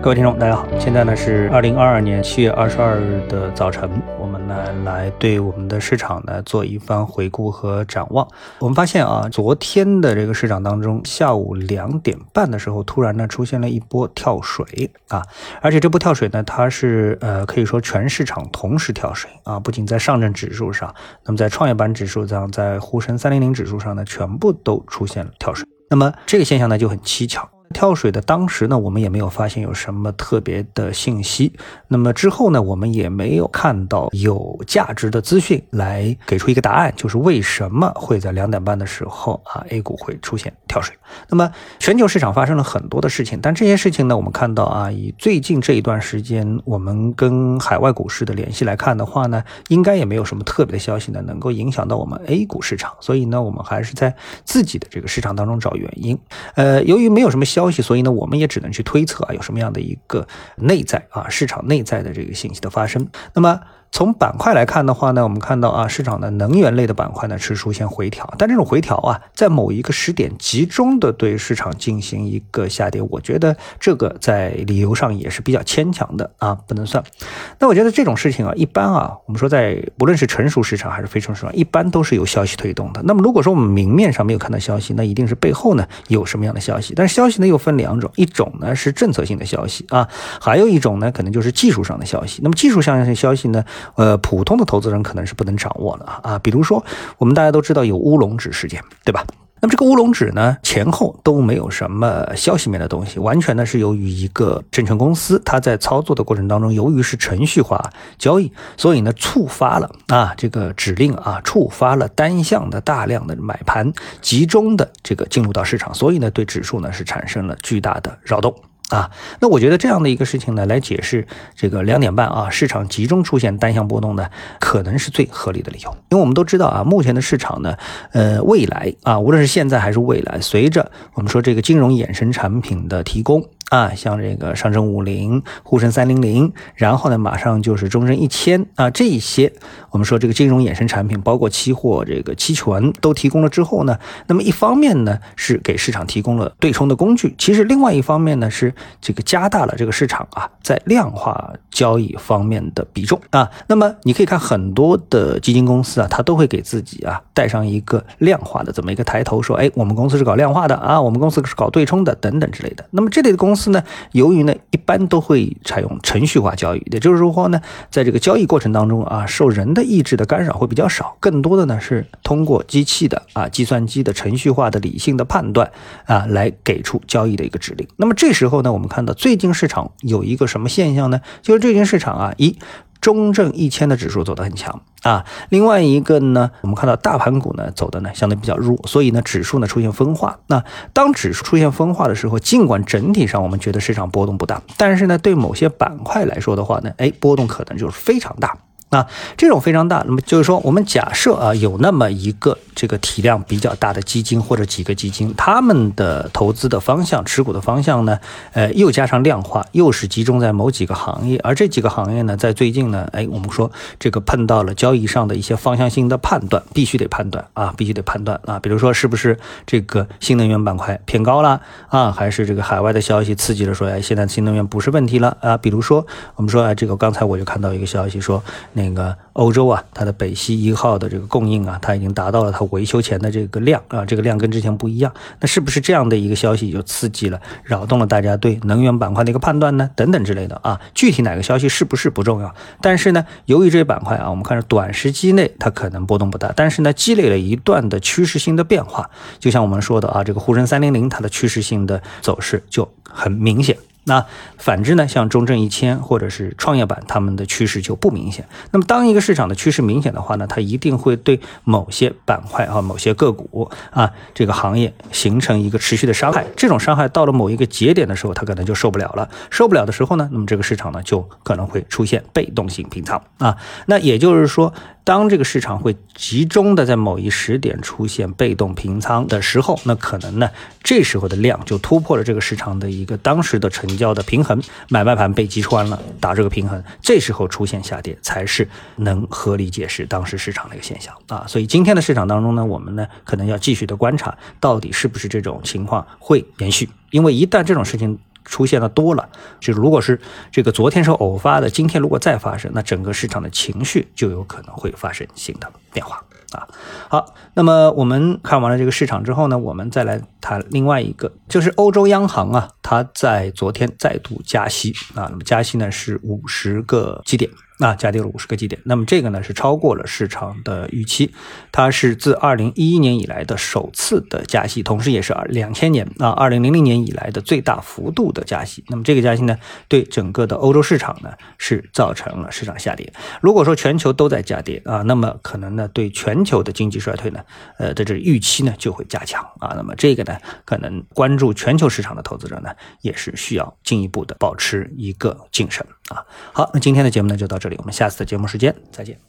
各位听众，大家好，现在呢是二零二二年七月二十二日的早晨，我们呢来对我们的市场呢做一番回顾和展望。我们发现啊，昨天的这个市场当中，下午两点半的时候，突然呢出现了一波跳水啊，而且这波跳水呢，它是呃可以说全市场同时跳水啊，不仅在上证指数上，那么在创业板指数上，在沪深三零零指数上呢，全部都出现了跳水。那么这个现象呢就很蹊跷。跳水的当时呢，我们也没有发现有什么特别的信息。那么之后呢，我们也没有看到有价值的资讯来给出一个答案，就是为什么会在两点半的时候啊，A 股会出现跳水。那么全球市场发生了很多的事情，但这些事情呢，我们看到啊，以最近这一段时间我们跟海外股市的联系来看的话呢，应该也没有什么特别的消息呢，能够影响到我们 A 股市场。所以呢，我们还是在自己的这个市场当中找原因。呃，由于没有什么消消息，所以呢，我们也只能去推测啊，有什么样的一个内在啊，市场内在的这个信息的发生。那么。从板块来看的话呢，我们看到啊，市场的能源类的板块呢是出现回调，但这种回调啊，在某一个时点集中的对市场进行一个下跌，我觉得这个在理由上也是比较牵强的啊，不能算。那我觉得这种事情啊，一般啊，我们说在不论是成熟市场还是非成熟市场，一般都是有消息推动的。那么如果说我们明面上没有看到消息，那一定是背后呢有什么样的消息。但是消息呢又分两种，一种呢是政策性的消息啊，还有一种呢可能就是技术上的消息。那么技术上的消息呢？呃，普通的投资人可能是不能掌握的啊，比如说我们大家都知道有乌龙指事件，对吧？那么这个乌龙指呢，前后都没有什么消息面的东西，完全呢是由于一个证券公司，它在操作的过程当中，由于是程序化交易，所以呢触发了啊这个指令啊，触发了单向的大量的买盘集中的这个进入到市场，所以呢对指数呢是产生了巨大的扰动。啊，那我觉得这样的一个事情呢，来解释这个两点半啊，市场集中出现单向波动呢，可能是最合理的理由。因为我们都知道啊，目前的市场呢，呃，未来啊，无论是现在还是未来，随着我们说这个金融衍生产品的提供。啊，像这个上证五零、沪深三零零，然后呢，马上就是中证一千啊，这一些我们说这个金融衍生产品，包括期货、这个期权都提供了之后呢，那么一方面呢是给市场提供了对冲的工具，其实另外一方面呢是这个加大了这个市场啊在量化交易方面的比重啊。那么你可以看很多的基金公司啊，它都会给自己啊带上一个量化的这么一个抬头，说哎，我们公司是搞量化的啊，我们公司是搞对冲的等等之类的。那么这类的公司。司呢，由于呢一般都会采用程序化交易，也就是说呢，在这个交易过程当中啊，受人的意志的干扰会比较少，更多的呢是通过机器的啊计算机的程序化的理性的判断啊来给出交易的一个指令。那么这时候呢，我们看到最近市场有一个什么现象呢？就是最近市场啊一。中证一千的指数走得很强啊，另外一个呢，我们看到大盘股呢走的呢相对比较弱，所以呢指数呢出现分化。那当指数出现分化的时候，尽管整体上我们觉得市场波动不大，但是呢对某些板块来说的话呢，哎波动可能就是非常大。那，这种非常大。那么就是说，我们假设啊，有那么一个这个体量比较大的基金或者几个基金，他们的投资的方向、持股的方向呢，呃，又加上量化，又是集中在某几个行业。而这几个行业呢，在最近呢，哎，我们说这个碰到了交易上的一些方向性的判断，必须得判断啊，必须得判断啊。比如说，是不是这个新能源板块偏高了啊？还是这个海外的消息刺激了说，哎，现在新能源不是问题了啊？比如说，我们说啊，这个刚才我就看到一个消息说。那个欧洲啊，它的北溪一号的这个供应啊，它已经达到了它维修前的这个量啊，这个量跟之前不一样。那是不是这样的一个消息就刺激了、扰动了大家对能源板块的一个判断呢？等等之类的啊，具体哪个消息是不是不重要，但是呢，由于这些板块啊，我们看着短时期内它可能波动不大，但是呢，积累了一段的趋势性的变化，就像我们说的啊，这个沪深三零零它的趋势性的走势就很明显。那反之呢？像中证一千或者是创业板，他们的趋势就不明显。那么当一个市场的趋势明显的话呢，它一定会对某些板块啊、某些个股啊这个行业形成一个持续的伤害。这种伤害到了某一个节点的时候，它可能就受不了了。受不了的时候呢，那么这个市场呢就可能会出现被动性平仓啊。那也就是说。当这个市场会集中的在某一时点出现被动平仓的时候，那可能呢，这时候的量就突破了这个市场的一个当时的成交的平衡，买卖盘被击穿了，打这个平衡，这时候出现下跌才是能合理解释当时市场的一个现象啊。所以今天的市场当中呢，我们呢可能要继续的观察，到底是不是这种情况会延续。因为一旦这种事情出现的多了，就是如果是这个昨天是偶发的，今天如果再发生，那整个市场的情绪就有可能会发生新的变化啊。好，那么我们看完了这个市场之后呢，我们再来谈另外一个，就是欧洲央行啊，它在昨天再度加息啊，那么加息呢是五十个基点。那加跌了五十个基点，那么这个呢是超过了市场的预期，它是自二零一一年以来的首次的加息，同时也是二两千年啊二零零零年以来的最大幅度的加息。那么这个加息呢，对整个的欧洲市场呢是造成了市场下跌。如果说全球都在下跌啊，那么可能呢对全球的经济衰退呢，呃的这预期呢就会加强啊。那么这个呢，可能关注全球市场的投资者呢，也是需要进一步的保持一个谨慎啊。好，那今天的节目呢就到这里。我们下次的节目时间再见。